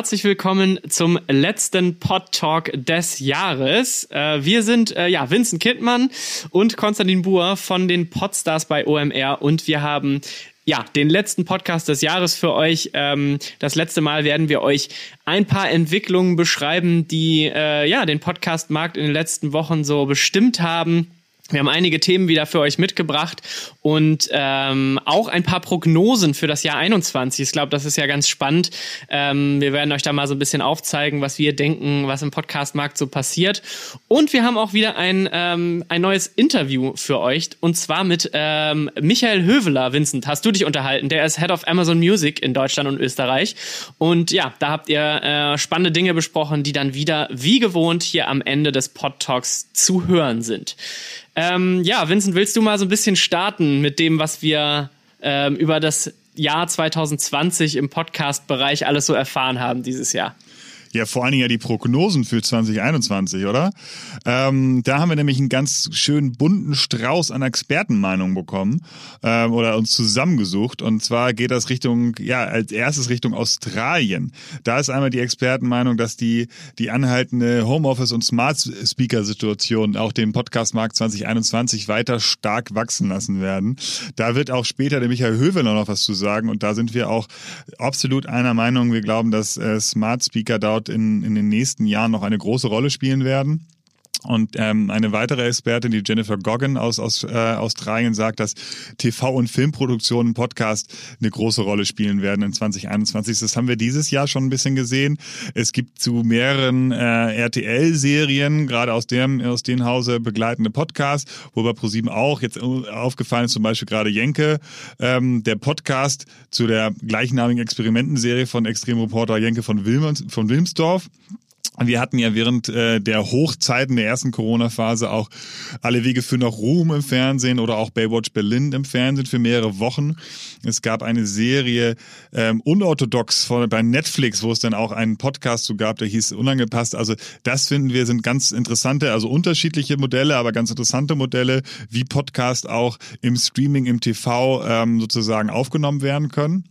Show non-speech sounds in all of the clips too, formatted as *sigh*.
herzlich willkommen zum letzten Pod Talk des Jahres. Äh, wir sind äh, ja Vincent Kittmann und Konstantin Buhr von den Podstars bei OMR und wir haben ja, den letzten Podcast des Jahres für euch. Ähm, das letzte Mal werden wir euch ein paar Entwicklungen beschreiben, die äh, ja den Podcastmarkt in den letzten Wochen so bestimmt haben. Wir haben einige Themen wieder für euch mitgebracht und ähm, auch ein paar Prognosen für das Jahr 21. Ich glaube, das ist ja ganz spannend. Ähm, wir werden euch da mal so ein bisschen aufzeigen, was wir denken, was im Podcastmarkt so passiert. Und wir haben auch wieder ein, ähm, ein neues Interview für euch und zwar mit ähm, Michael Höveler. Vincent, hast du dich unterhalten? Der ist Head of Amazon Music in Deutschland und Österreich. Und ja, da habt ihr äh, spannende Dinge besprochen, die dann wieder wie gewohnt hier am Ende des Pod Talks zu hören sind. Ähm, ja, Vincent, willst du mal so ein bisschen starten mit dem, was wir ähm, über das Jahr 2020 im Podcast-Bereich alles so erfahren haben dieses Jahr? Ja, vor allen Dingen ja die Prognosen für 2021, oder? Ähm, da haben wir nämlich einen ganz schön bunten Strauß an Expertenmeinungen bekommen ähm, oder uns zusammengesucht. Und zwar geht das Richtung, ja, als erstes Richtung Australien. Da ist einmal die Expertenmeinung, dass die, die anhaltende Homeoffice- und Smart-Speaker-Situation auch den Podcastmarkt 2021 weiter stark wachsen lassen werden. Da wird auch später der Michael Höveler noch was zu sagen. Und da sind wir auch absolut einer Meinung. Wir glauben, dass äh, Smart Speaker dort dort in, in den nächsten Jahren noch eine große Rolle spielen werden. Und ähm, eine weitere Expertin, die Jennifer Goggin aus, aus äh, Australien, sagt, dass TV- und Filmproduktionen Podcast eine große Rolle spielen werden in 2021. Das haben wir dieses Jahr schon ein bisschen gesehen. Es gibt zu mehreren äh, RTL-Serien, gerade aus dem aus dem Hause begleitende Podcasts, wo bei ProSieben auch jetzt aufgefallen ist, zum Beispiel gerade Jenke, ähm, der Podcast zu der gleichnamigen Experimentenserie von Extremreporter Jenke von, Wilms, von Wilmsdorf. Wir hatten ja während äh, der Hochzeiten der ersten Corona-Phase auch alle Wege für nach Ruhm im Fernsehen oder auch Baywatch Berlin im Fernsehen für mehrere Wochen. Es gab eine Serie ähm, unorthodox von, bei Netflix, wo es dann auch einen Podcast zu gab, der hieß Unangepasst. Also das finden wir sind ganz interessante, also unterschiedliche Modelle, aber ganz interessante Modelle, wie Podcast auch im Streaming, im TV ähm, sozusagen aufgenommen werden können.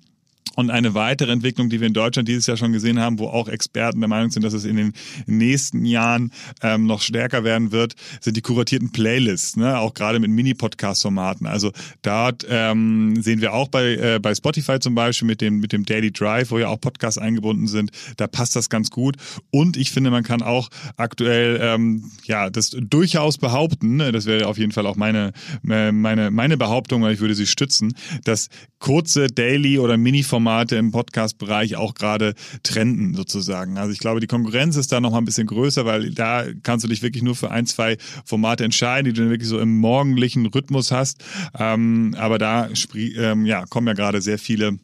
Und eine weitere Entwicklung, die wir in Deutschland dieses Jahr schon gesehen haben, wo auch Experten der Meinung sind, dass es in den nächsten Jahren ähm, noch stärker werden wird, sind die kuratierten Playlists, ne? auch gerade mit Mini-Podcast-Formaten. Also dort ähm, sehen wir auch bei, äh, bei Spotify zum Beispiel mit dem, mit dem Daily Drive, wo ja auch Podcasts eingebunden sind, da passt das ganz gut. Und ich finde, man kann auch aktuell ähm, ja das durchaus behaupten, ne? das wäre auf jeden Fall auch meine, äh, meine, meine Behauptung, weil ich würde sie stützen, dass kurze Daily- oder Mini-Formate Formate im Podcast-Bereich auch gerade trenden sozusagen. Also ich glaube, die Konkurrenz ist da noch mal ein bisschen größer, weil da kannst du dich wirklich nur für ein, zwei Formate entscheiden, die du dann wirklich so im morgendlichen Rhythmus hast. Ähm, aber da ähm, ja, kommen ja gerade sehr viele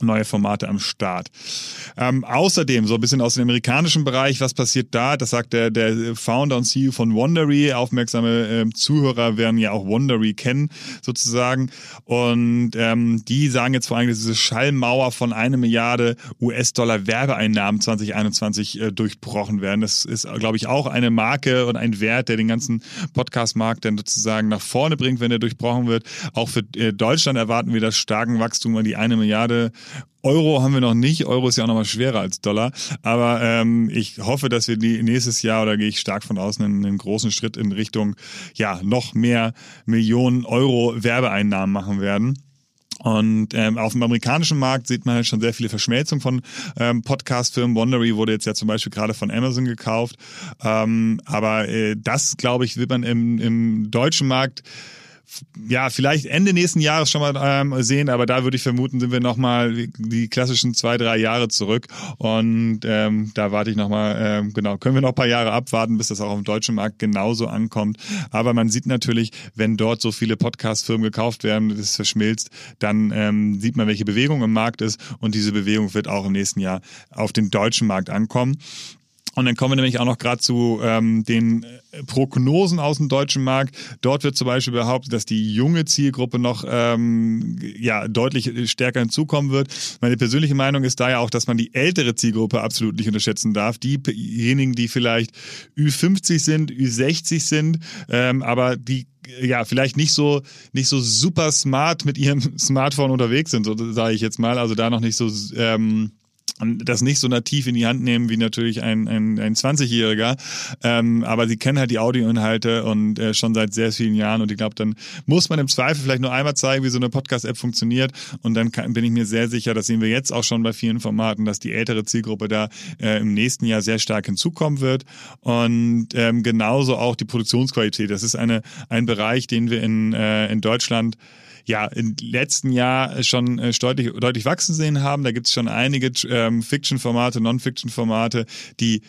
neue Formate am Start. Ähm, außerdem, so ein bisschen aus dem amerikanischen Bereich, was passiert da? Das sagt der, der Founder und CEO von Wondery. Aufmerksame äh, Zuhörer werden ja auch Wondery kennen, sozusagen. Und ähm, die sagen jetzt vor allem, dass diese Schallmauer von eine Milliarde US-Dollar Werbeeinnahmen 2021 äh, durchbrochen werden. Das ist, glaube ich, auch eine Marke und ein Wert, der den ganzen Podcast-Markt dann sozusagen nach vorne bringt, wenn er durchbrochen wird. Auch für äh, Deutschland erwarten wir das starken Wachstum an die eine Milliarde Euro haben wir noch nicht. Euro ist ja auch nochmal schwerer als Dollar. Aber ähm, ich hoffe, dass wir nächstes Jahr, oder gehe ich stark von außen, einen, einen großen Schritt in Richtung ja noch mehr Millionen Euro Werbeeinnahmen machen werden. Und ähm, auf dem amerikanischen Markt sieht man halt schon sehr viele Verschmelzungen von ähm, Podcast-Firmen. Wondery wurde jetzt ja zum Beispiel gerade von Amazon gekauft. Ähm, aber äh, das, glaube ich, wird man im, im deutschen Markt ja, vielleicht Ende nächsten Jahres schon mal ähm, sehen, aber da würde ich vermuten, sind wir nochmal die klassischen zwei, drei Jahre zurück. Und ähm, da warte ich nochmal, ähm, genau, können wir noch ein paar Jahre abwarten, bis das auch auf dem deutschen Markt genauso ankommt. Aber man sieht natürlich, wenn dort so viele Podcast-Firmen gekauft werden, das verschmilzt, dann ähm, sieht man, welche Bewegung im Markt ist. Und diese Bewegung wird auch im nächsten Jahr auf den deutschen Markt ankommen. Und dann kommen wir nämlich auch noch gerade zu ähm, den äh, Prognosen aus dem deutschen Markt. Dort wird zum Beispiel behauptet, dass die junge Zielgruppe noch ähm, ja deutlich stärker hinzukommen wird. Meine persönliche Meinung ist da ja auch, dass man die ältere Zielgruppe absolut nicht unterschätzen darf. Diejenigen, die vielleicht Ü50 sind, Ü60 sind, ähm, aber die ja, vielleicht nicht so, nicht so super smart mit ihrem *laughs* Smartphone unterwegs sind, so sage ich jetzt mal. Also da noch nicht so ähm, das nicht so nativ in die Hand nehmen wie natürlich ein, ein, ein 20-Jähriger. Ähm, aber sie kennen halt die Audioinhalte und äh, schon seit sehr vielen Jahren. Und ich glaube, dann muss man im Zweifel vielleicht nur einmal zeigen, wie so eine Podcast-App funktioniert. Und dann kann, bin ich mir sehr sicher, das sehen wir jetzt auch schon bei vielen Formaten, dass die ältere Zielgruppe da äh, im nächsten Jahr sehr stark hinzukommen wird. Und ähm, genauso auch die Produktionsqualität. Das ist eine, ein Bereich, den wir in, äh, in Deutschland ja im letzten Jahr schon äh, deutlich, deutlich wachsen sehen haben. Da gibt es schon einige ähm, Fiction-Formate, Non-Fiction-Formate, die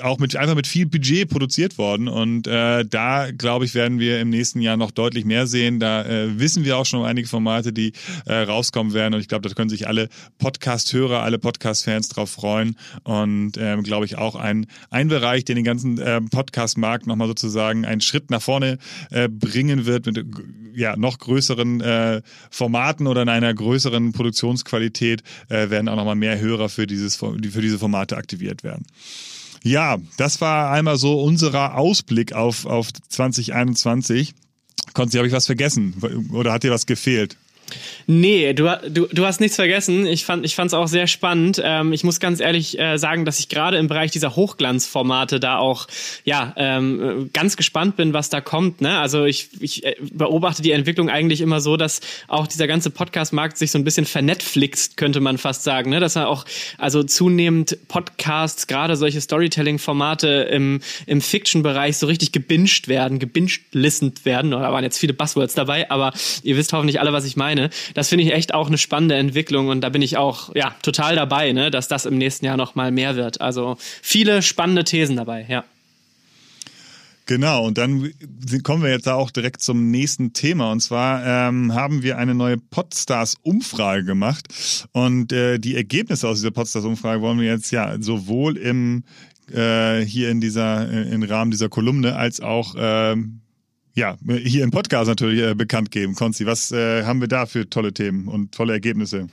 auch mit einfach mit viel Budget produziert wurden. Und äh, da, glaube ich, werden wir im nächsten Jahr noch deutlich mehr sehen. Da äh, wissen wir auch schon um einige Formate, die äh, rauskommen werden. Und ich glaube, da können sich alle Podcast-Hörer, alle Podcast-Fans drauf freuen. Und ähm, glaube ich auch ein, ein Bereich, der den ganzen äh, Podcast-Markt nochmal sozusagen einen Schritt nach vorne äh, bringen wird mit ja, noch größeren äh, Formaten oder in einer größeren Produktionsqualität äh, werden auch nochmal mehr Hörer für, dieses, für diese Formate aktiviert werden. Ja, das war einmal so unser Ausblick auf, auf 2021. Konzi, habe ich was vergessen oder hat dir was gefehlt? Nee, du, du, du hast nichts vergessen. Ich fand ich auch sehr spannend. Ähm, ich muss ganz ehrlich äh, sagen, dass ich gerade im Bereich dieser Hochglanzformate da auch ja ähm, ganz gespannt bin, was da kommt. Ne? Also ich, ich äh, beobachte die Entwicklung eigentlich immer so, dass auch dieser ganze Podcast-Markt sich so ein bisschen vernetflixt, könnte man fast sagen. Ne? Dass er auch also zunehmend Podcasts, gerade solche Storytelling-Formate im, im Fiction-Bereich so richtig gebinged werden, gebinged-listened werden. Da waren jetzt viele Buzzwords dabei, aber ihr wisst hoffentlich alle, was ich meine meine. Das finde ich echt auch eine spannende Entwicklung und da bin ich auch ja total dabei, ne, dass das im nächsten Jahr noch mal mehr wird. Also viele spannende Thesen dabei, ja. Genau, und dann kommen wir jetzt auch direkt zum nächsten Thema. Und zwar ähm, haben wir eine neue Podstars-Umfrage gemacht. Und äh, die Ergebnisse aus dieser Podstars-Umfrage wollen wir jetzt ja sowohl im äh, hier in dieser, äh, im Rahmen dieser Kolumne als auch ähm, ja, hier im Podcast natürlich äh, bekannt geben. Konzi, was äh, haben wir da für tolle Themen und tolle Ergebnisse?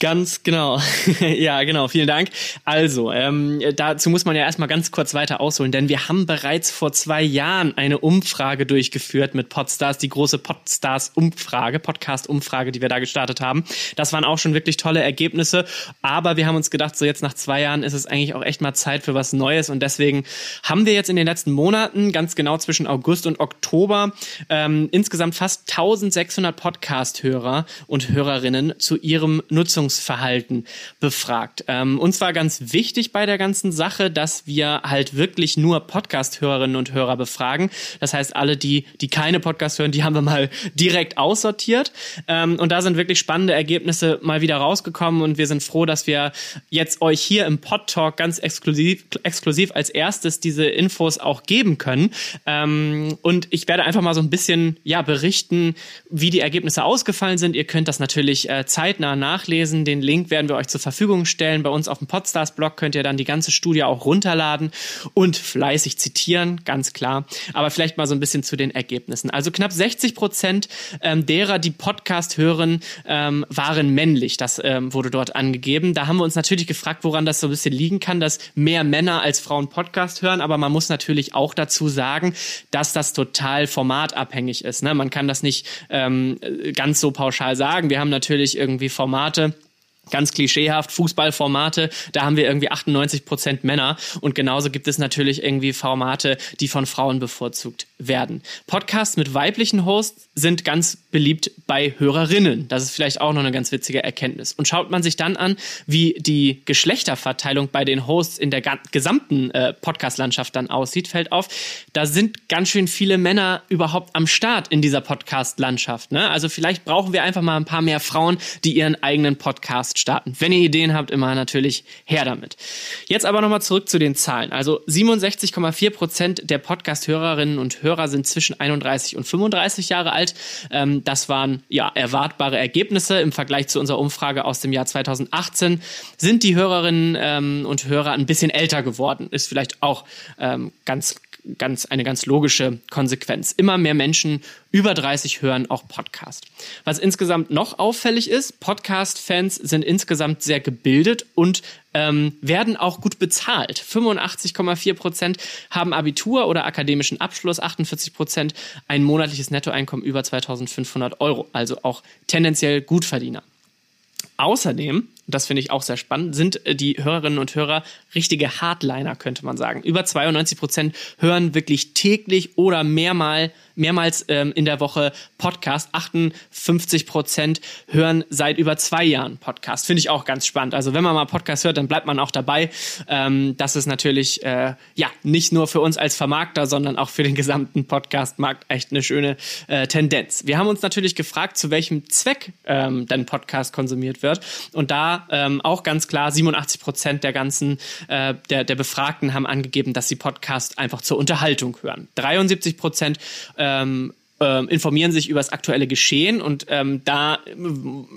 Ganz genau. *laughs* ja, genau. Vielen Dank. Also, ähm, dazu muss man ja erstmal ganz kurz weiter ausholen, denn wir haben bereits vor zwei Jahren eine Umfrage durchgeführt mit Podstars, die große Podstars-Umfrage, Podcast-Umfrage, die wir da gestartet haben. Das waren auch schon wirklich tolle Ergebnisse, aber wir haben uns gedacht, so jetzt nach zwei Jahren ist es eigentlich auch echt mal Zeit für was Neues und deswegen haben wir jetzt in den letzten Monaten, ganz genau zwischen August und Oktober, ähm, insgesamt fast 1600 Podcast-Hörer und Hörerinnen zu ihrem Nutzungs Nutzungsverhalten befragt. Ähm, uns war ganz wichtig bei der ganzen Sache, dass wir halt wirklich nur Podcast-Hörerinnen und Hörer befragen. Das heißt, alle, die, die keine Podcast hören, die haben wir mal direkt aussortiert. Ähm, und da sind wirklich spannende Ergebnisse mal wieder rausgekommen und wir sind froh, dass wir jetzt euch hier im Pod Talk ganz exklusiv, exklusiv als erstes diese Infos auch geben können. Ähm, und ich werde einfach mal so ein bisschen ja berichten, wie die Ergebnisse ausgefallen sind. Ihr könnt das natürlich äh, zeitnah nachlesen lesen. Den Link werden wir euch zur Verfügung stellen. Bei uns auf dem Podstars-Blog könnt ihr dann die ganze Studie auch runterladen und fleißig zitieren, ganz klar. Aber vielleicht mal so ein bisschen zu den Ergebnissen. Also knapp 60 Prozent ähm, derer, die Podcast hören, ähm, waren männlich. Das ähm, wurde dort angegeben. Da haben wir uns natürlich gefragt, woran das so ein bisschen liegen kann, dass mehr Männer als Frauen Podcast hören. Aber man muss natürlich auch dazu sagen, dass das total formatabhängig ist. Ne? Man kann das nicht ähm, ganz so pauschal sagen. Wir haben natürlich irgendwie Formate, ganz klischeehaft Fußballformate, da haben wir irgendwie 98 Prozent Männer. Und genauso gibt es natürlich irgendwie Formate, die von Frauen bevorzugt werden. Podcasts mit weiblichen Hosts sind ganz beliebt bei Hörerinnen. Das ist vielleicht auch noch eine ganz witzige Erkenntnis. Und schaut man sich dann an, wie die Geschlechterverteilung bei den Hosts in der gesamten äh, Podcast-Landschaft dann aussieht, fällt auf, da sind ganz schön viele Männer überhaupt am Start in dieser Podcast-Landschaft. Ne? Also vielleicht brauchen wir einfach mal ein paar mehr Frauen, die ihren eigenen Podcast starten. Wenn ihr Ideen habt, immer natürlich her damit. Jetzt aber nochmal zurück zu den Zahlen. Also 67,4 Prozent der Podcast-Hörerinnen und Hörer sind zwischen 31 und 35 Jahre alt. Ähm, das waren ja erwartbare Ergebnisse im Vergleich zu unserer Umfrage aus dem Jahr 2018. Sind die Hörerinnen ähm, und Hörer ein bisschen älter geworden? Ist vielleicht auch ähm, ganz ganz, eine ganz logische Konsequenz. Immer mehr Menschen über 30 hören auch Podcast. Was insgesamt noch auffällig ist, Podcast-Fans sind insgesamt sehr gebildet und ähm, werden auch gut bezahlt. 85,4 Prozent haben Abitur oder akademischen Abschluss, 48 Prozent ein monatliches Nettoeinkommen über 2500 Euro, also auch tendenziell Gutverdiener. Außerdem das finde ich auch sehr spannend, sind äh, die Hörerinnen und Hörer richtige Hardliner, könnte man sagen. Über 92 Prozent hören wirklich täglich oder mehrmal, mehrmals ähm, in der Woche Podcast. 58 Prozent hören seit über zwei Jahren Podcast. Finde ich auch ganz spannend. Also wenn man mal Podcast hört, dann bleibt man auch dabei. Ähm, das ist natürlich äh, ja nicht nur für uns als Vermarkter, sondern auch für den gesamten Podcast-Markt echt eine schöne äh, Tendenz. Wir haben uns natürlich gefragt, zu welchem Zweck ähm, dein Podcast konsumiert wird. Und da ähm, auch ganz klar, 87 Prozent der ganzen, äh, der, der Befragten haben angegeben, dass sie Podcast einfach zur Unterhaltung hören. 73 Prozent ähm, ähm, informieren sich über das aktuelle Geschehen und ähm, da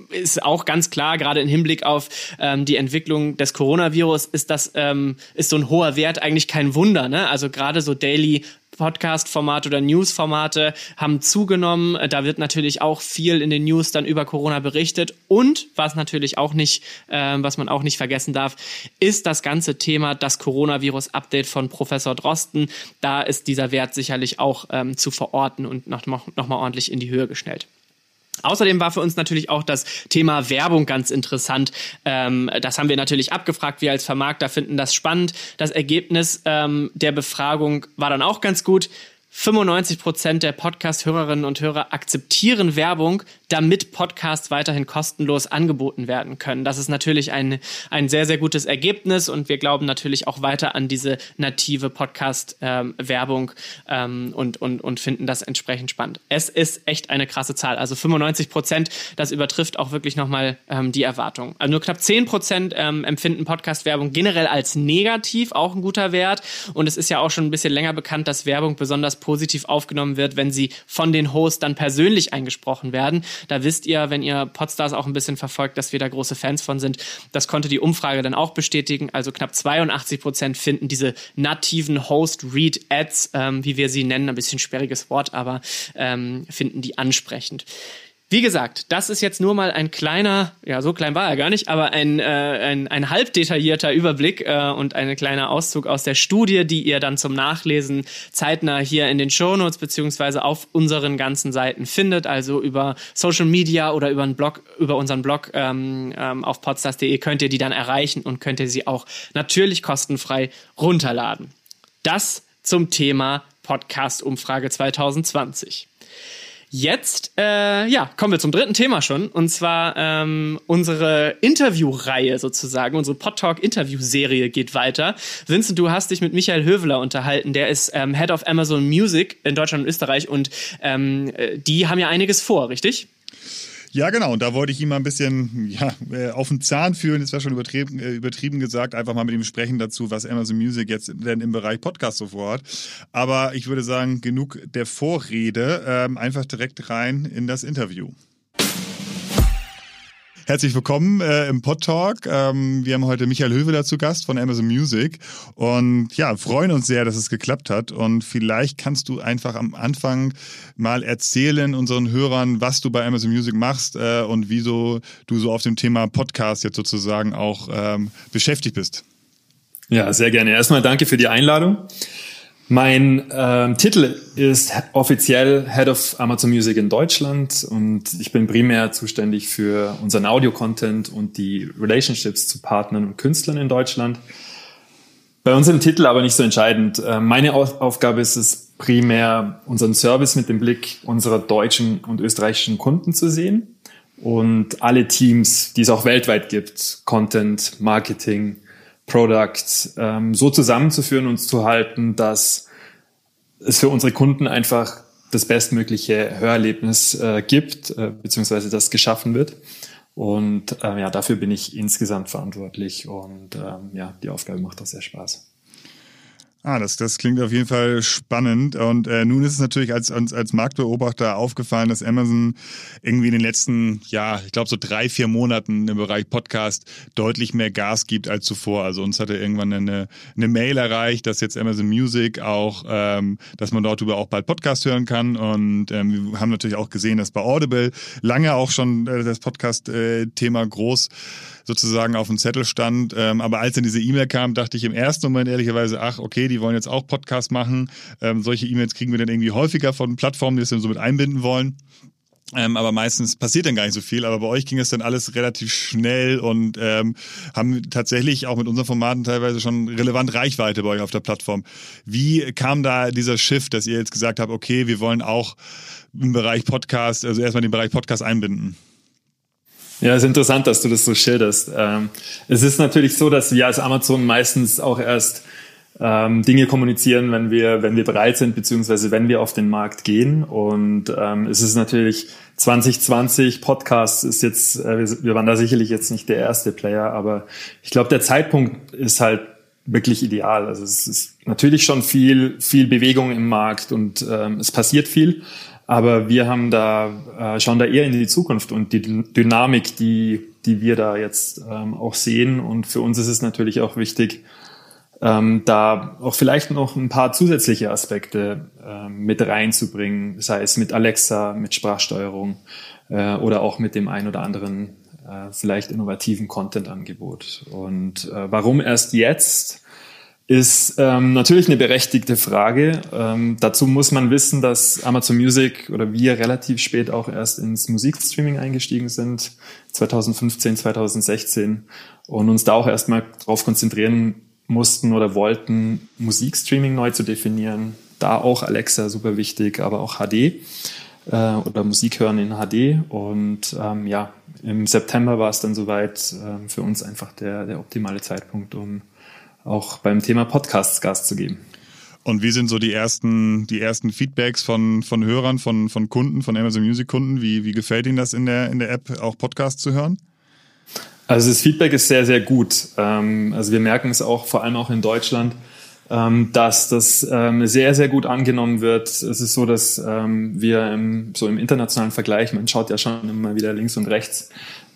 ist auch ganz klar, gerade im Hinblick auf ähm, die Entwicklung des Coronavirus, ist das ähm, ist so ein hoher Wert eigentlich kein Wunder. Ne? Also gerade so Daily Podcast-Formate oder News-Formate haben zugenommen. Da wird natürlich auch viel in den News dann über Corona berichtet. Und was natürlich auch nicht, äh, was man auch nicht vergessen darf, ist das ganze Thema das Coronavirus-Update von Professor Drosten. Da ist dieser Wert sicherlich auch ähm, zu verorten und noch, noch ordentlich in die Höhe gestellt. Außerdem war für uns natürlich auch das Thema Werbung ganz interessant. Ähm, das haben wir natürlich abgefragt. Wir als Vermarkter finden das spannend. Das Ergebnis ähm, der Befragung war dann auch ganz gut. 95 Prozent der Podcast-Hörerinnen und Hörer akzeptieren Werbung, damit Podcasts weiterhin kostenlos angeboten werden können. Das ist natürlich ein, ein sehr, sehr gutes Ergebnis und wir glauben natürlich auch weiter an diese native Podcast-Werbung ähm, ähm, und, und, und finden das entsprechend spannend. Es ist echt eine krasse Zahl. Also 95 Prozent, das übertrifft auch wirklich nochmal ähm, die Erwartung. Also nur knapp 10 Prozent ähm, empfinden Podcast-Werbung generell als negativ, auch ein guter Wert. Und es ist ja auch schon ein bisschen länger bekannt, dass Werbung besonders positiv aufgenommen wird, wenn sie von den Hosts dann persönlich eingesprochen werden. Da wisst ihr, wenn ihr Podstars auch ein bisschen verfolgt, dass wir da große Fans von sind. Das konnte die Umfrage dann auch bestätigen. Also knapp 82 Prozent finden diese nativen Host-Read-Ads, ähm, wie wir sie nennen, ein bisschen sperriges Wort, aber ähm, finden die ansprechend. Wie gesagt, das ist jetzt nur mal ein kleiner, ja, so klein war er gar nicht, aber ein, äh, ein, ein halb detaillierter Überblick äh, und ein kleiner Auszug aus der Studie, die ihr dann zum Nachlesen zeitnah hier in den Shownotes beziehungsweise auf unseren ganzen Seiten findet, also über Social Media oder über einen Blog, über unseren Blog ähm, ähm, auf podstars.de könnt ihr die dann erreichen und könnt ihr sie auch natürlich kostenfrei runterladen. Das zum Thema Podcast-Umfrage 2020. Jetzt, äh, ja, kommen wir zum dritten Thema schon. Und zwar ähm, unsere Interviewreihe sozusagen, unsere Podtalk-Interview-Serie geht weiter. Vincent, du hast dich mit Michael Höveler unterhalten. Der ist ähm, Head of Amazon Music in Deutschland und Österreich. Und ähm, äh, die haben ja einiges vor, richtig? Ja, genau. Und da wollte ich ihm mal ein bisschen ja, äh, auf den Zahn führen. Das wäre schon übertrieben, äh, übertrieben gesagt. Einfach mal mit ihm sprechen dazu, was Amazon Music jetzt denn im Bereich Podcast so vorhat. Aber ich würde sagen, genug der Vorrede. Ähm, einfach direkt rein in das Interview. Herzlich willkommen äh, im Pod Talk. Ähm, wir haben heute Michael Höwe dazu Gast von Amazon Music und ja, freuen uns sehr, dass es geklappt hat. Und vielleicht kannst du einfach am Anfang mal erzählen unseren Hörern, was du bei Amazon Music machst äh, und wieso du so auf dem Thema Podcast jetzt sozusagen auch ähm, beschäftigt bist. Ja, sehr gerne. Erstmal danke für die Einladung. Mein ähm, Titel ist offiziell Head of Amazon Music in Deutschland und ich bin primär zuständig für unseren Audio-Content und die Relationships zu Partnern und Künstlern in Deutschland. Bei uns im Titel aber nicht so entscheidend. Äh, meine Aufgabe ist es primär, unseren Service mit dem Blick unserer deutschen und österreichischen Kunden zu sehen und alle Teams, die es auch weltweit gibt, Content, Marketing, Product ähm, so zusammenzuführen und zu halten, dass es für unsere Kunden einfach das bestmögliche Hörerlebnis äh, gibt, äh, beziehungsweise das geschaffen wird. Und äh, ja, dafür bin ich insgesamt verantwortlich und ähm, ja, die Aufgabe macht auch sehr Spaß. Ah, das, das klingt auf jeden Fall spannend. Und äh, nun ist es natürlich als, als, als Marktbeobachter aufgefallen, dass Amazon irgendwie in den letzten, ja, ich glaube so drei, vier Monaten im Bereich Podcast deutlich mehr Gas gibt als zuvor. Also uns hatte irgendwann eine, eine Mail erreicht, dass jetzt Amazon Music auch, ähm, dass man dort über auch bald Podcast hören kann. Und ähm, wir haben natürlich auch gesehen, dass bei Audible lange auch schon äh, das Podcast-Thema äh, groß sozusagen auf dem Zettel stand. Ähm, aber als dann diese E-Mail kam, dachte ich im ersten Moment ehrlicherweise, ach, okay, die wollen jetzt auch Podcast machen. Ähm, solche E-Mails kriegen wir dann irgendwie häufiger von Plattformen, die das dann so mit einbinden wollen. Ähm, aber meistens passiert dann gar nicht so viel. Aber bei euch ging es dann alles relativ schnell und ähm, haben tatsächlich auch mit unseren Formaten teilweise schon relevant Reichweite bei euch auf der Plattform. Wie kam da dieser Shift, dass ihr jetzt gesagt habt, okay, wir wollen auch im Bereich Podcast, also erstmal den Bereich Podcast einbinden? Ja, ist interessant, dass du das so schilderst. Ähm, es ist natürlich so, dass wir als Amazon meistens auch erst ähm, Dinge kommunizieren, wenn wir, wenn wir bereit sind, beziehungsweise wenn wir auf den Markt gehen. Und ähm, es ist natürlich 2020 Podcast ist jetzt, äh, wir, wir waren da sicherlich jetzt nicht der erste Player, aber ich glaube, der Zeitpunkt ist halt wirklich ideal. Also es ist natürlich schon viel, viel Bewegung im Markt und ähm, es passiert viel. Aber wir haben da, äh, schauen da eher in die Zukunft und die Dynamik, die, die wir da jetzt ähm, auch sehen. Und für uns ist es natürlich auch wichtig, ähm, da auch vielleicht noch ein paar zusätzliche Aspekte ähm, mit reinzubringen, sei es mit Alexa, mit Sprachsteuerung äh, oder auch mit dem ein oder anderen äh, vielleicht innovativen Content-Angebot. Und äh, warum erst jetzt? Ist ähm, natürlich eine berechtigte Frage. Ähm, dazu muss man wissen, dass Amazon Music oder wir relativ spät auch erst ins Musikstreaming eingestiegen sind, 2015, 2016, und uns da auch erstmal darauf konzentrieren mussten oder wollten, Musikstreaming neu zu definieren. Da auch Alexa super wichtig, aber auch HD äh, oder Musik hören in HD. Und ähm, ja, im September war es dann soweit äh, für uns einfach der, der optimale Zeitpunkt, um auch beim Thema Podcasts Gas zu geben. Und wie sind so die ersten, die ersten Feedbacks von, von Hörern, von, von Kunden, von Amazon Music Kunden? Wie, wie gefällt Ihnen das in der, in der App, auch Podcasts zu hören? Also das Feedback ist sehr, sehr gut. Ähm, also wir merken es auch, vor allem auch in Deutschland, ähm, dass das ähm, sehr, sehr gut angenommen wird. Es ist so, dass wir im, so im internationalen Vergleich, man schaut ja schon immer wieder links und rechts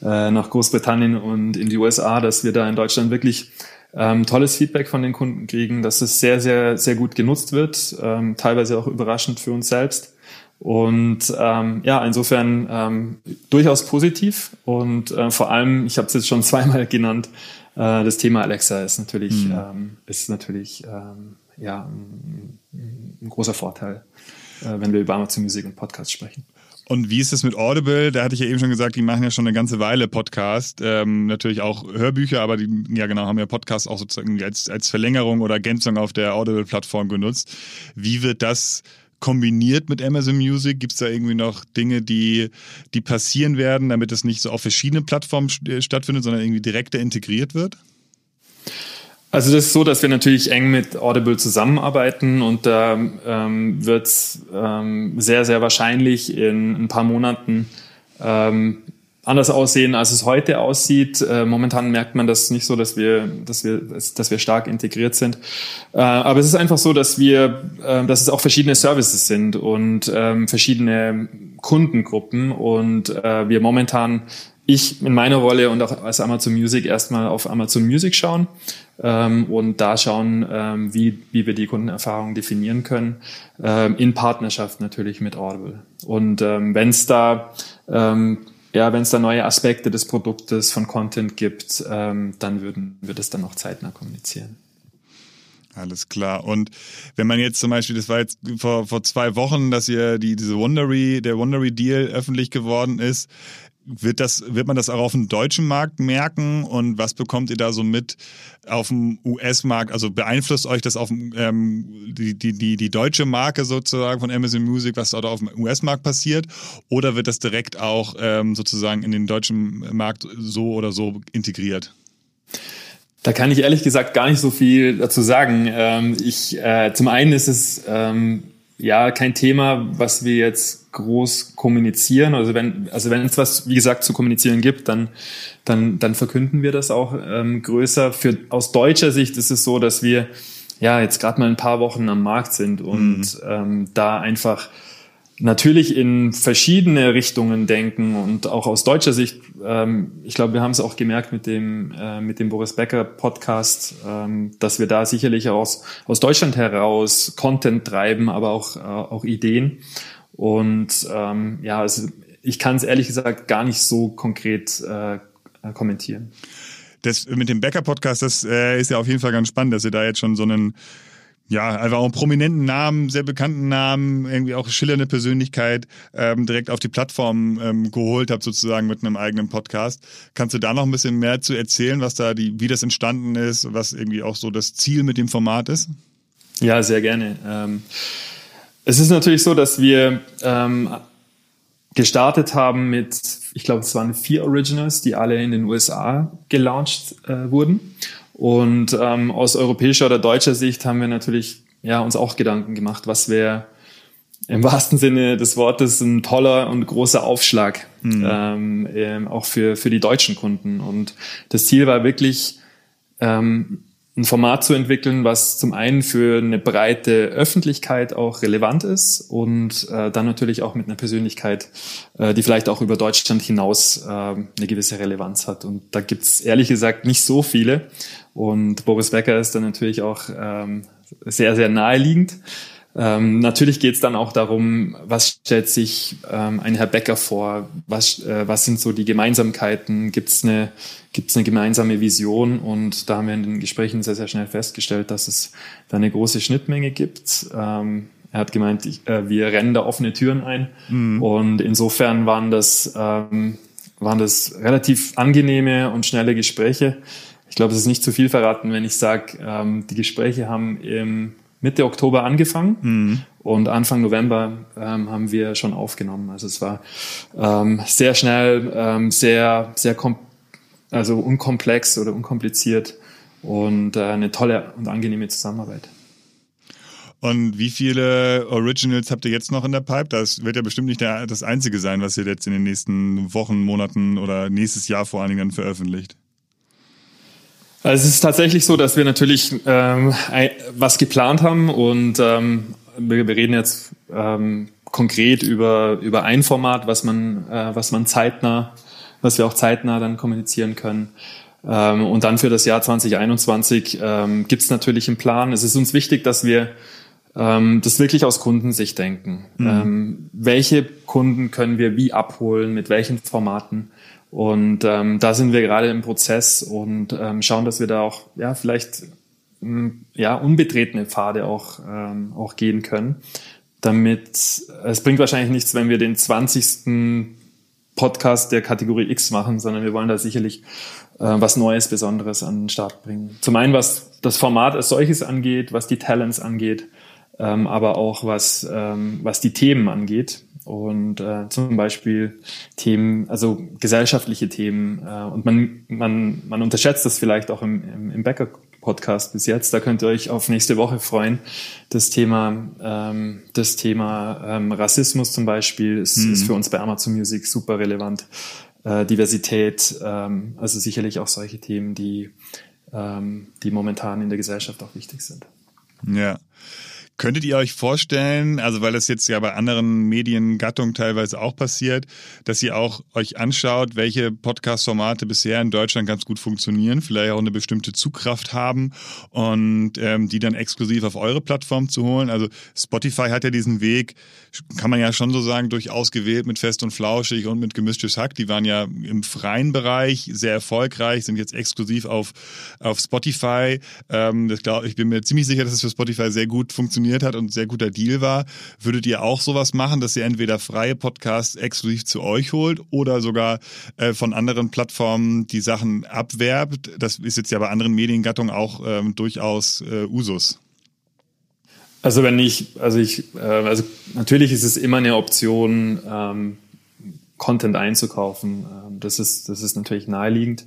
äh, nach Großbritannien und in die USA, dass wir da in Deutschland wirklich ähm, tolles Feedback von den Kunden kriegen, dass es sehr, sehr, sehr gut genutzt wird, ähm, teilweise auch überraschend für uns selbst. Und ähm, ja, insofern ähm, durchaus positiv und äh, vor allem, ich habe es jetzt schon *laughs* zweimal genannt, äh, das Thema Alexa ist natürlich, mhm. ähm, ist natürlich ähm, ja, ein, ein großer Vorteil, äh, wenn wir über Amazon Musik und Podcast sprechen. Und wie ist es mit Audible? Da hatte ich ja eben schon gesagt, die machen ja schon eine ganze Weile Podcast. Ähm, natürlich auch Hörbücher, aber die, ja genau, haben ja Podcast auch sozusagen als, als Verlängerung oder Ergänzung auf der Audible-Plattform genutzt. Wie wird das kombiniert mit Amazon Music? Gibt es da irgendwie noch Dinge, die, die passieren werden, damit es nicht so auf verschiedenen Plattformen stattfindet, sondern irgendwie direkter integriert wird? Also das ist so, dass wir natürlich eng mit Audible zusammenarbeiten und da ähm, wird es ähm, sehr, sehr wahrscheinlich in ein paar Monaten ähm, anders aussehen, als es heute aussieht. Äh, momentan merkt man das nicht so, dass wir, dass wir, dass wir stark integriert sind. Äh, aber es ist einfach so, dass wir, äh, dass es auch verschiedene Services sind und ähm, verschiedene Kundengruppen und äh, wir momentan ich in meiner Rolle und auch als Amazon Music erstmal auf Amazon Music schauen ähm, und da schauen, ähm, wie, wie wir die Kundenerfahrung definieren können, ähm, in Partnerschaft natürlich mit Audible. Und ähm, wenn es da ähm, ja, wenn da neue Aspekte des Produktes von Content gibt, ähm, dann würden wir das dann noch zeitnah kommunizieren. Alles klar. Und wenn man jetzt zum Beispiel, das war jetzt vor, vor zwei Wochen, dass ihr die, diese Wondery, der Wondery Deal öffentlich geworden ist, wird das, wird man das auch auf dem deutschen Markt merken und was bekommt ihr da so mit auf dem US-Markt? Also beeinflusst euch das auf ähm, die, die, die, die deutsche Marke sozusagen von Amazon Music, was dort auf dem US-Markt passiert? Oder wird das direkt auch ähm, sozusagen in den deutschen Markt so oder so integriert? Da kann ich ehrlich gesagt gar nicht so viel dazu sagen. Ähm, ich, äh, zum einen ist es ähm, ja kein Thema, was wir jetzt groß kommunizieren. Also wenn also wenn es was wie gesagt zu kommunizieren gibt, dann dann dann verkünden wir das auch ähm, größer. Für aus deutscher Sicht ist es so, dass wir ja jetzt gerade mal ein paar Wochen am Markt sind und mhm. ähm, da einfach natürlich in verschiedene Richtungen denken und auch aus deutscher Sicht, ähm, ich glaube, wir haben es auch gemerkt mit dem, äh, mit dem Boris Becker Podcast, ähm, dass wir da sicherlich aus, aus Deutschland heraus Content treiben, aber auch, äh, auch Ideen. Und ähm, ja, also ich kann es ehrlich gesagt gar nicht so konkret äh, kommentieren. Das mit dem Becker Podcast, das äh, ist ja auf jeden Fall ganz spannend, dass ihr da jetzt schon so einen ja, einfach auch einen prominenten Namen, sehr bekannten Namen, irgendwie auch schillernde Persönlichkeit ähm, direkt auf die Plattform ähm, geholt habt, sozusagen mit einem eigenen Podcast. Kannst du da noch ein bisschen mehr zu erzählen, was da die, wie das entstanden ist, was irgendwie auch so das Ziel mit dem Format ist? Ja, sehr gerne. Ähm, es ist natürlich so, dass wir ähm, gestartet haben mit, ich glaube, es waren vier Originals, die alle in den USA gelauncht äh, wurden. Und ähm, aus europäischer oder deutscher Sicht haben wir natürlich ja, uns auch Gedanken gemacht, was wäre im wahrsten Sinne des Wortes ein toller und großer Aufschlag, mhm. ähm, ähm, auch für, für die deutschen Kunden. Und das Ziel war wirklich, ähm, ein Format zu entwickeln, was zum einen für eine breite Öffentlichkeit auch relevant ist und äh, dann natürlich auch mit einer Persönlichkeit, äh, die vielleicht auch über Deutschland hinaus äh, eine gewisse Relevanz hat. Und da gibt's ehrlich gesagt nicht so viele. Und Boris Becker ist dann natürlich auch ähm, sehr, sehr naheliegend. Ähm, natürlich geht es dann auch darum, was stellt sich ähm, ein Herr Becker vor, was, äh, was sind so die Gemeinsamkeiten, gibt es eine, gibt's eine gemeinsame Vision und da haben wir in den Gesprächen sehr, sehr schnell festgestellt, dass es da eine große Schnittmenge gibt. Ähm, er hat gemeint, ich, äh, wir rennen da offene Türen ein mhm. und insofern waren das, ähm, waren das relativ angenehme und schnelle Gespräche. Ich glaube, es ist nicht zu viel verraten, wenn ich sage, ähm, die Gespräche haben im Mitte Oktober angefangen mhm. und Anfang November ähm, haben wir schon aufgenommen. Also es war ähm, sehr schnell, ähm, sehr, sehr kom also unkomplex oder unkompliziert und äh, eine tolle und angenehme Zusammenarbeit. Und wie viele Originals habt ihr jetzt noch in der Pipe? Das wird ja bestimmt nicht der, das einzige sein, was ihr jetzt in den nächsten Wochen, Monaten oder nächstes Jahr vor allen Dingen veröffentlicht. Also es ist tatsächlich so, dass wir natürlich ähm, was geplant haben und ähm, wir, wir reden jetzt ähm, konkret über, über ein Format, was man, äh, was man zeitnah, was wir auch zeitnah dann kommunizieren können. Ähm, und dann für das Jahr 2021 ähm, gibt es natürlich einen Plan. Es ist uns wichtig, dass wir ähm, das wirklich aus Kundensicht denken. Mhm. Ähm, welche Kunden können wir wie abholen, mit welchen Formaten? Und ähm, da sind wir gerade im Prozess und ähm, schauen, dass wir da auch ja vielleicht ähm, ja unbetretene Pfade auch ähm, auch gehen können. Damit es bringt wahrscheinlich nichts, wenn wir den 20. Podcast der Kategorie X machen, sondern wir wollen da sicherlich äh, was Neues, Besonderes an den Start bringen. Zum einen, was das Format als solches angeht, was die Talents angeht, ähm, aber auch was, ähm, was die Themen angeht und äh, zum Beispiel Themen, also gesellschaftliche Themen. Äh, und man, man, man unterschätzt das vielleicht auch im, im, im Bäcker-Podcast bis jetzt. Da könnt ihr euch auf nächste Woche freuen. Das Thema, ähm, das Thema ähm, Rassismus zum Beispiel ist, mhm. ist für uns bei Amazon Music super relevant. Äh, Diversität, ähm, also sicherlich auch solche Themen, die, ähm, die momentan in der Gesellschaft auch wichtig sind. Ja. Könntet ihr euch vorstellen, also weil das jetzt ja bei anderen Mediengattungen teilweise auch passiert, dass ihr auch euch anschaut, welche Podcast-Formate bisher in Deutschland ganz gut funktionieren, vielleicht auch eine bestimmte Zugkraft haben und ähm, die dann exklusiv auf eure Plattform zu holen? Also Spotify hat ja diesen Weg, kann man ja schon so sagen, durchaus gewählt mit Fest und Flauschig und mit Gemischtes Hack. Die waren ja im freien Bereich sehr erfolgreich, sind jetzt exklusiv auf, auf Spotify. Ähm, das glaub, ich bin mir ziemlich sicher, dass es für Spotify sehr gut funktioniert funktioniert hat und sehr guter Deal war. Würdet ihr auch sowas machen, dass ihr entweder freie Podcasts exklusiv zu euch holt oder sogar äh, von anderen Plattformen die Sachen abwerbt? Das ist jetzt ja bei anderen Mediengattungen auch ähm, durchaus äh, Usus. Also wenn ich, also ich, äh, also natürlich ist es immer eine Option, ähm, Content einzukaufen. Ähm, das ist, das ist natürlich naheliegend.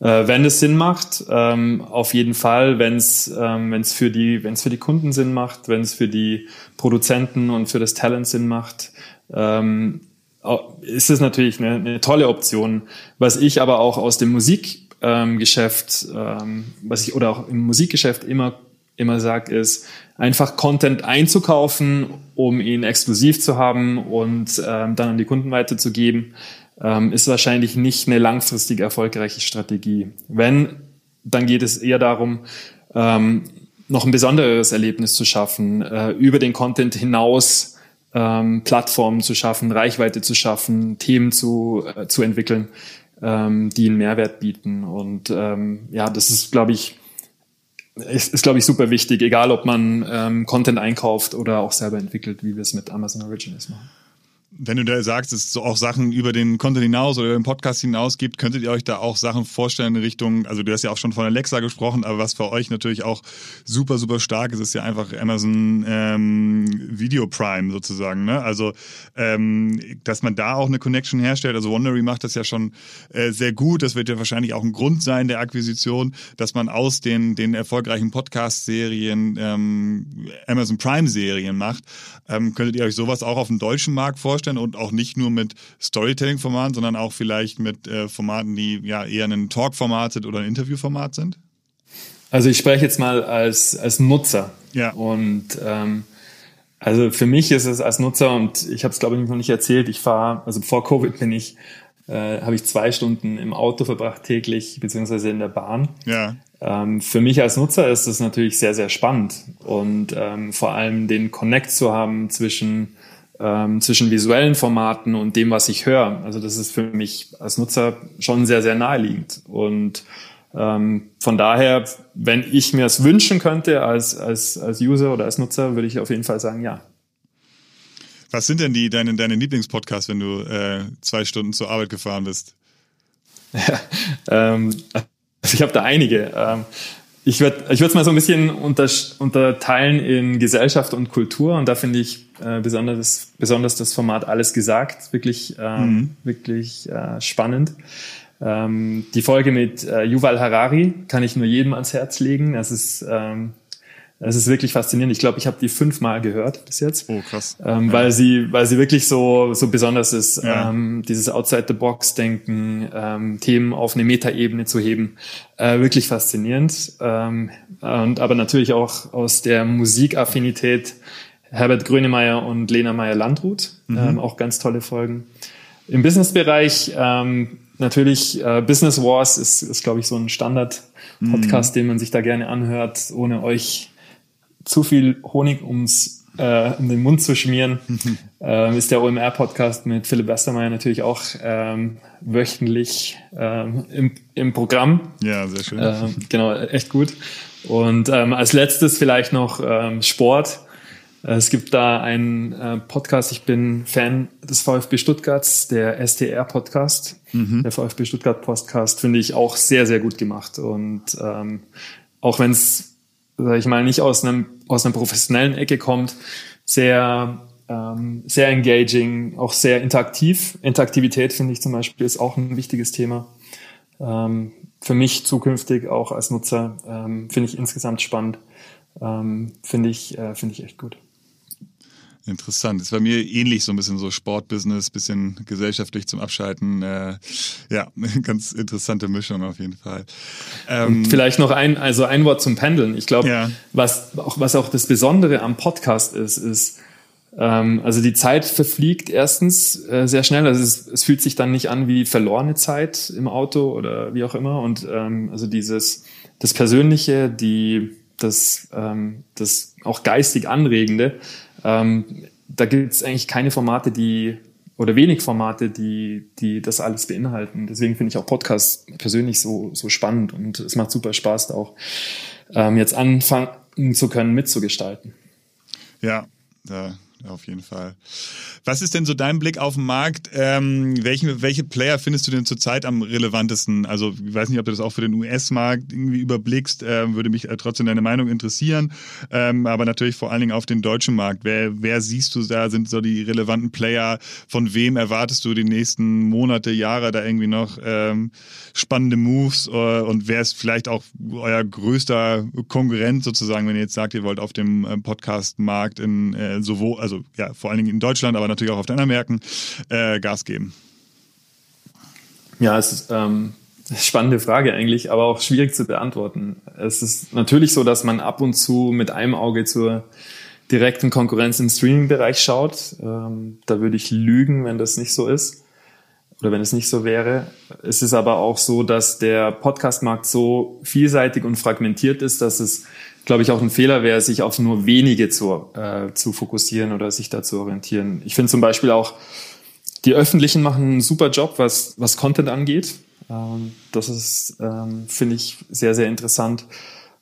Äh, wenn es Sinn macht, ähm, auf jeden Fall, wenn es ähm, für die für die Kunden Sinn macht, wenn es für die Produzenten und für das Talent Sinn macht, ähm, ist es natürlich eine, eine tolle Option. Was ich aber auch aus dem Musikgeschäft, ähm, was ich oder auch im Musikgeschäft immer immer sage, ist einfach Content einzukaufen, um ihn exklusiv zu haben und ähm, dann an die Kunden weiterzugeben ähm, ist wahrscheinlich nicht eine langfristig erfolgreiche Strategie. Wenn, dann geht es eher darum, ähm, noch ein besonderes Erlebnis zu schaffen, äh, über den Content hinaus ähm, Plattformen zu schaffen, Reichweite zu schaffen, Themen zu, äh, zu entwickeln, ähm, die einen Mehrwert bieten. Und ähm, ja, das ist, glaube ich, ist, ist glaube ich, super wichtig, egal ob man ähm, Content einkauft oder auch selber entwickelt, wie wir es mit Amazon Originals machen wenn du da sagst, es so auch Sachen über den Content hinaus oder den Podcast hinaus gibt, könntet ihr euch da auch Sachen vorstellen in Richtung, also du hast ja auch schon von Alexa gesprochen, aber was für euch natürlich auch super, super stark ist, ist ja einfach Amazon ähm, Video Prime sozusagen. Ne? Also, ähm, dass man da auch eine Connection herstellt. Also Wondery macht das ja schon äh, sehr gut. Das wird ja wahrscheinlich auch ein Grund sein der Akquisition, dass man aus den, den erfolgreichen Podcast-Serien ähm, Amazon Prime-Serien macht. Ähm, könntet ihr euch sowas auch auf dem deutschen Markt vorstellen? Vorstellen und auch nicht nur mit Storytelling-Formaten, sondern auch vielleicht mit äh, Formaten, die ja eher ein Talk-Format sind oder ein Interview-Format sind? Also ich spreche jetzt mal als, als Nutzer. Ja. Und ähm, also für mich ist es als Nutzer, und ich habe es glaube ich noch nicht erzählt, ich fahre, also vor Covid bin ich, äh, habe ich zwei Stunden im Auto verbracht täglich, beziehungsweise in der Bahn. Ja. Ähm, für mich als Nutzer ist es natürlich sehr, sehr spannend und ähm, vor allem den Connect zu haben zwischen ähm, zwischen visuellen Formaten und dem, was ich höre. Also das ist für mich als Nutzer schon sehr, sehr naheliegend. Und ähm, von daher, wenn ich mir es wünschen könnte als, als, als User oder als Nutzer, würde ich auf jeden Fall sagen, ja. Was sind denn die deine, deine Lieblingspodcasts, wenn du äh, zwei Stunden zur Arbeit gefahren bist? *laughs* Ähm, also ich habe da einige. Ähm, ich würde ich würde es mal so ein bisschen unter, unterteilen in Gesellschaft und Kultur und da finde ich äh, besonders, besonders das Format Alles gesagt wirklich, ähm, mhm. wirklich äh, spannend. Ähm, die Folge mit äh, Yuval Harari kann ich nur jedem ans Herz legen. Das ist ähm, es ist wirklich faszinierend. Ich glaube, ich habe die fünfmal gehört bis jetzt. Oh, krass. Ähm, ja. Weil sie, weil sie wirklich so, so besonders ist. Ja. Ähm, dieses Outside-the-Box-Denken, ähm, Themen auf eine Metaebene zu heben. Äh, wirklich faszinierend. Ähm, und aber natürlich auch aus der Musikaffinität Herbert Grönemeyer und Lena Meyer-Landrut. Mhm. Ähm, auch ganz tolle Folgen. Im Businessbereich ähm, natürlich äh, Business Wars ist, ist glaube ich, so ein Standard-Podcast, mhm. den man sich da gerne anhört, ohne euch zu viel Honig ums äh, um den Mund zu schmieren, *laughs* ähm, ist der OMR-Podcast mit Philipp Westermeier natürlich auch ähm, wöchentlich ähm, im, im Programm. Ja, sehr schön. Ähm, genau, echt gut. Und ähm, als letztes vielleicht noch ähm, Sport. Äh, es gibt da einen äh, Podcast, ich bin Fan des VfB Stuttgarts, der STR-Podcast. Mhm. Der VfB Stuttgart-Podcast finde ich auch sehr, sehr gut gemacht. Und ähm, auch wenn es sag ich mal, nicht aus einem, aus einer professionellen Ecke kommt, sehr, ähm, sehr engaging, auch sehr interaktiv. Interaktivität finde ich zum Beispiel ist auch ein wichtiges Thema. Ähm, für mich zukünftig auch als Nutzer ähm, finde ich insgesamt spannend. Ähm, finde ich, äh, finde ich echt gut. Interessant. Ist bei mir ähnlich so ein bisschen so Sportbusiness, bisschen gesellschaftlich zum Abschalten. Äh, ja, *laughs* ganz interessante Mischung auf jeden Fall. Ähm, vielleicht noch ein, also ein Wort zum Pendeln. Ich glaube, ja. was auch, was auch das Besondere am Podcast ist, ist, ähm, also die Zeit verfliegt erstens äh, sehr schnell. Also es, es fühlt sich dann nicht an wie verlorene Zeit im Auto oder wie auch immer. Und ähm, also dieses, das Persönliche, die, das, ähm, das auch geistig Anregende, ähm, da gibt es eigentlich keine Formate, die oder wenig Formate, die, die das alles beinhalten. Deswegen finde ich auch Podcasts persönlich so, so spannend und es macht super Spaß, da auch ähm, jetzt anfangen zu können, mitzugestalten. Ja, da auf jeden Fall. Was ist denn so dein Blick auf den Markt? Ähm, welche, welche Player findest du denn zurzeit am relevantesten? Also, ich weiß nicht, ob du das auch für den US-Markt irgendwie überblickst, äh, würde mich äh, trotzdem deine Meinung interessieren. Ähm, aber natürlich vor allen Dingen auf den deutschen Markt. Wer, wer siehst du da, sind so die relevanten Player? Von wem erwartest du die nächsten Monate, Jahre da irgendwie noch ähm, spannende Moves? Äh, und wer ist vielleicht auch euer größter Konkurrent sozusagen, wenn ihr jetzt sagt, ihr wollt auf dem äh, Podcast-Markt in äh, sowohl, also ja, vor allen Dingen in Deutschland, aber natürlich auch auf den anderen Märkten äh, Gas geben? Ja, es ist ähm, *laughs* spannende Frage eigentlich, aber auch schwierig zu beantworten. Es ist natürlich so, dass man ab und zu mit einem Auge zur direkten Konkurrenz im Streaming-Bereich schaut. Ähm, da würde ich lügen, wenn das nicht so ist oder wenn es nicht so wäre. Es ist aber auch so, dass der Podcast-Markt so vielseitig und fragmentiert ist, dass es glaube ich, auch ein Fehler wäre, sich auf nur wenige zu, äh, zu fokussieren oder sich da zu orientieren. Ich finde zum Beispiel auch, die Öffentlichen machen einen super Job, was, was Content angeht. Ähm, das ist, ähm, finde ich, sehr, sehr interessant.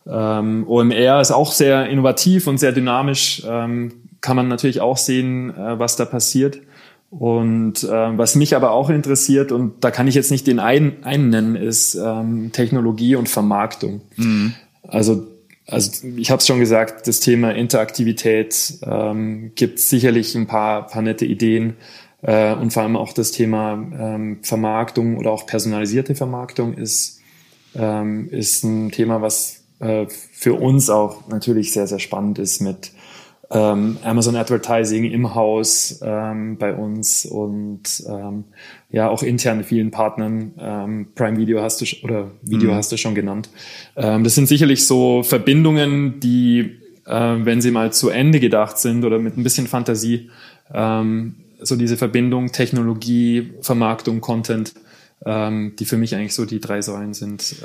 Ähm, OMR ist auch sehr innovativ und sehr dynamisch. Ähm, kann man natürlich auch sehen, äh, was da passiert. Und äh, was mich aber auch interessiert, und da kann ich jetzt nicht den einen, einen nennen, ist ähm, Technologie und Vermarktung. Mhm. Also, also ich habe es schon gesagt, das Thema Interaktivität ähm, gibt sicherlich ein paar, paar nette Ideen. Äh, und vor allem auch das Thema ähm, Vermarktung oder auch personalisierte Vermarktung ist, ähm, ist ein Thema, was äh, für uns auch natürlich sehr, sehr spannend ist mit ähm, Amazon Advertising im Haus ähm, bei uns und ähm, ja auch intern vielen Partnern. Ähm, Prime Video hast du oder Video mhm. hast du schon genannt. Ähm, das sind sicherlich so Verbindungen, die, äh, wenn sie mal zu Ende gedacht sind oder mit ein bisschen Fantasie, ähm, so diese Verbindung Technologie, Vermarktung, Content, die für mich eigentlich so die drei Säulen sind,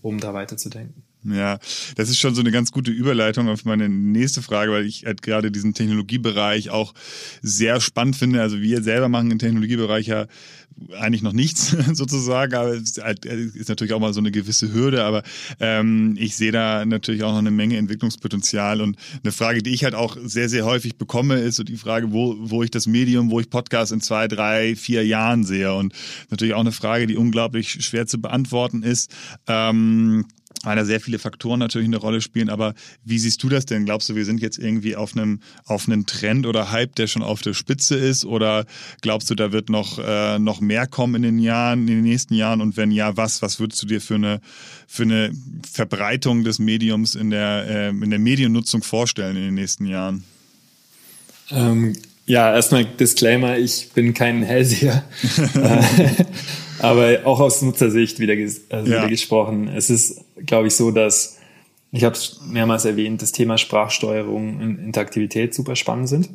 um da weiterzudenken. Ja, das ist schon so eine ganz gute Überleitung auf meine nächste Frage, weil ich halt gerade diesen Technologiebereich auch sehr spannend finde. Also wir selber machen im Technologiebereich ja eigentlich noch nichts *laughs* sozusagen, aber es halt, ist natürlich auch mal so eine gewisse Hürde, aber ähm, ich sehe da natürlich auch noch eine Menge Entwicklungspotenzial und eine Frage, die ich halt auch sehr, sehr häufig bekomme, ist so die Frage, wo, wo ich das Medium, wo ich Podcast in zwei, drei, vier Jahren sehe und natürlich auch eine Frage, die unglaublich schwer zu beantworten ist. Ähm, weil da sehr viele Faktoren natürlich eine Rolle spielen. Aber wie siehst du das denn? Glaubst du, wir sind jetzt irgendwie auf einem, auf einem Trend oder Hype, der schon auf der Spitze ist? Oder glaubst du, da wird noch, äh, noch mehr kommen in den Jahren, in den nächsten Jahren? Und wenn ja, was? Was würdest du dir für eine, für eine Verbreitung des Mediums in der, äh, in der Mediennutzung vorstellen in den nächsten Jahren? Ähm, ja, erstmal Disclaimer, ich bin kein Hellseher. *laughs* *laughs* *laughs* Aber auch aus Nutzersicht wieder, ges also ja. wieder gesprochen. Es ist, glaube ich, so, dass, ich habe es mehrmals erwähnt, das Thema Sprachsteuerung und Interaktivität super spannend sind.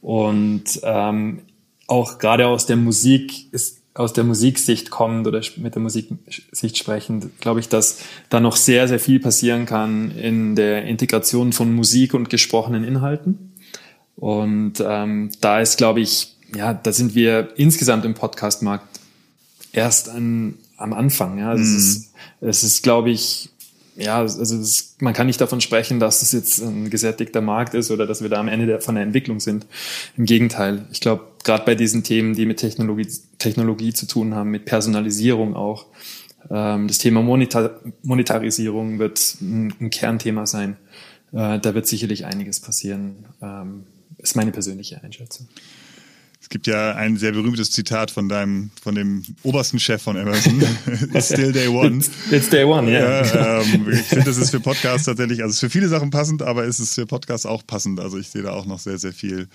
Und ähm, auch gerade aus der Musik ist aus der Musiksicht kommend oder mit der Musiksicht sprechend, glaube ich, dass da noch sehr, sehr viel passieren kann in der Integration von Musik und gesprochenen Inhalten. Und ähm, da ist, glaube ich, ja, da sind wir insgesamt im Podcastmarkt erst an, am Anfang. Ja, es mhm. ist, es ist, glaube ich, ja, also ist, man kann nicht davon sprechen, dass es jetzt ein gesättigter Markt ist oder dass wir da am Ende der, von der Entwicklung sind. Im Gegenteil. Ich glaube, gerade bei diesen Themen, die mit Technologie, Technologie zu tun haben, mit Personalisierung auch, ähm, das Thema Monetar Monetarisierung wird ein, ein Kernthema sein. Äh, da wird sicherlich einiges passieren. Ähm, ist meine persönliche Einschätzung. Es gibt ja ein sehr berühmtes Zitat von deinem, von dem obersten Chef von Amazon. *laughs* It's still day one. It's, it's day one, yeah. ja. Ähm, *laughs* ich finde, das ist für Podcasts tatsächlich, also es ist für viele Sachen passend, aber es ist für Podcasts auch passend. Also ich sehe da auch noch sehr, sehr viel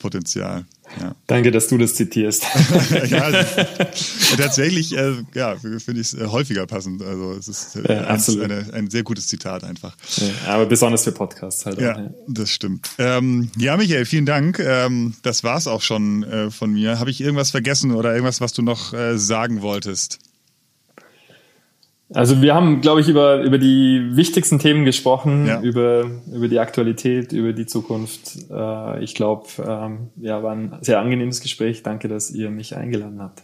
Potenzial. Ja. Danke, dass du das zitierst. *laughs* ja, *laughs* tatsächlich, äh, ja, finde ich es äh, häufiger passend. Also es ist äh, ja, ein, eine, ein sehr gutes Zitat einfach. Ja, aber besonders für Podcasts halt. Ja, auch, ja. das stimmt. Ähm, ja, Michael, vielen Dank. Ähm, das war's auch schon äh, von mir. Habe ich irgendwas vergessen oder irgendwas, was du noch äh, sagen wolltest? Also wir haben, glaube ich, über, über die wichtigsten Themen gesprochen, ja. über, über die Aktualität, über die Zukunft. Äh, ich glaube, ähm, ja, war ein sehr angenehmes Gespräch. Danke, dass ihr mich eingeladen habt.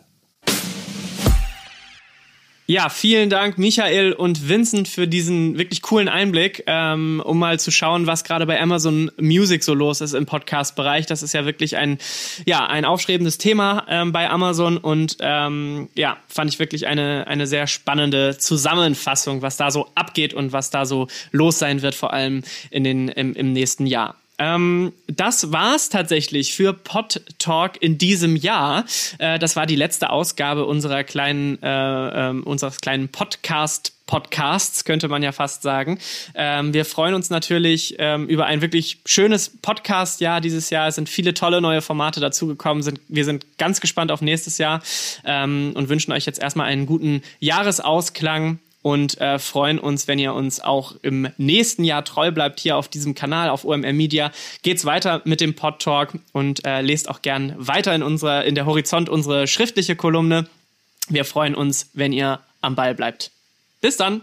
Ja, vielen Dank, Michael und Vincent, für diesen wirklich coolen Einblick, ähm, um mal zu schauen, was gerade bei Amazon Music so los ist im Podcast-Bereich. Das ist ja wirklich ein, ja, ein aufstrebendes Thema ähm, bei Amazon und ähm, ja, fand ich wirklich eine, eine sehr spannende Zusammenfassung, was da so abgeht und was da so los sein wird, vor allem in den, im, im nächsten Jahr. Ähm, das war's tatsächlich für Pod Talk in diesem Jahr. Äh, das war die letzte Ausgabe unserer kleinen, äh, äh, unseres kleinen Podcast Podcasts, könnte man ja fast sagen. Ähm, wir freuen uns natürlich ähm, über ein wirklich schönes Podcast-Jahr dieses Jahr. Es sind viele tolle neue Formate dazugekommen. Sind, wir sind ganz gespannt auf nächstes Jahr ähm, und wünschen euch jetzt erstmal einen guten Jahresausklang und äh, freuen uns, wenn ihr uns auch im nächsten Jahr treu bleibt hier auf diesem Kanal auf OMR Media. Geht's weiter mit dem Pod Talk und äh, lest auch gern weiter in unserer in der Horizont unsere schriftliche Kolumne. Wir freuen uns, wenn ihr am Ball bleibt. Bis dann.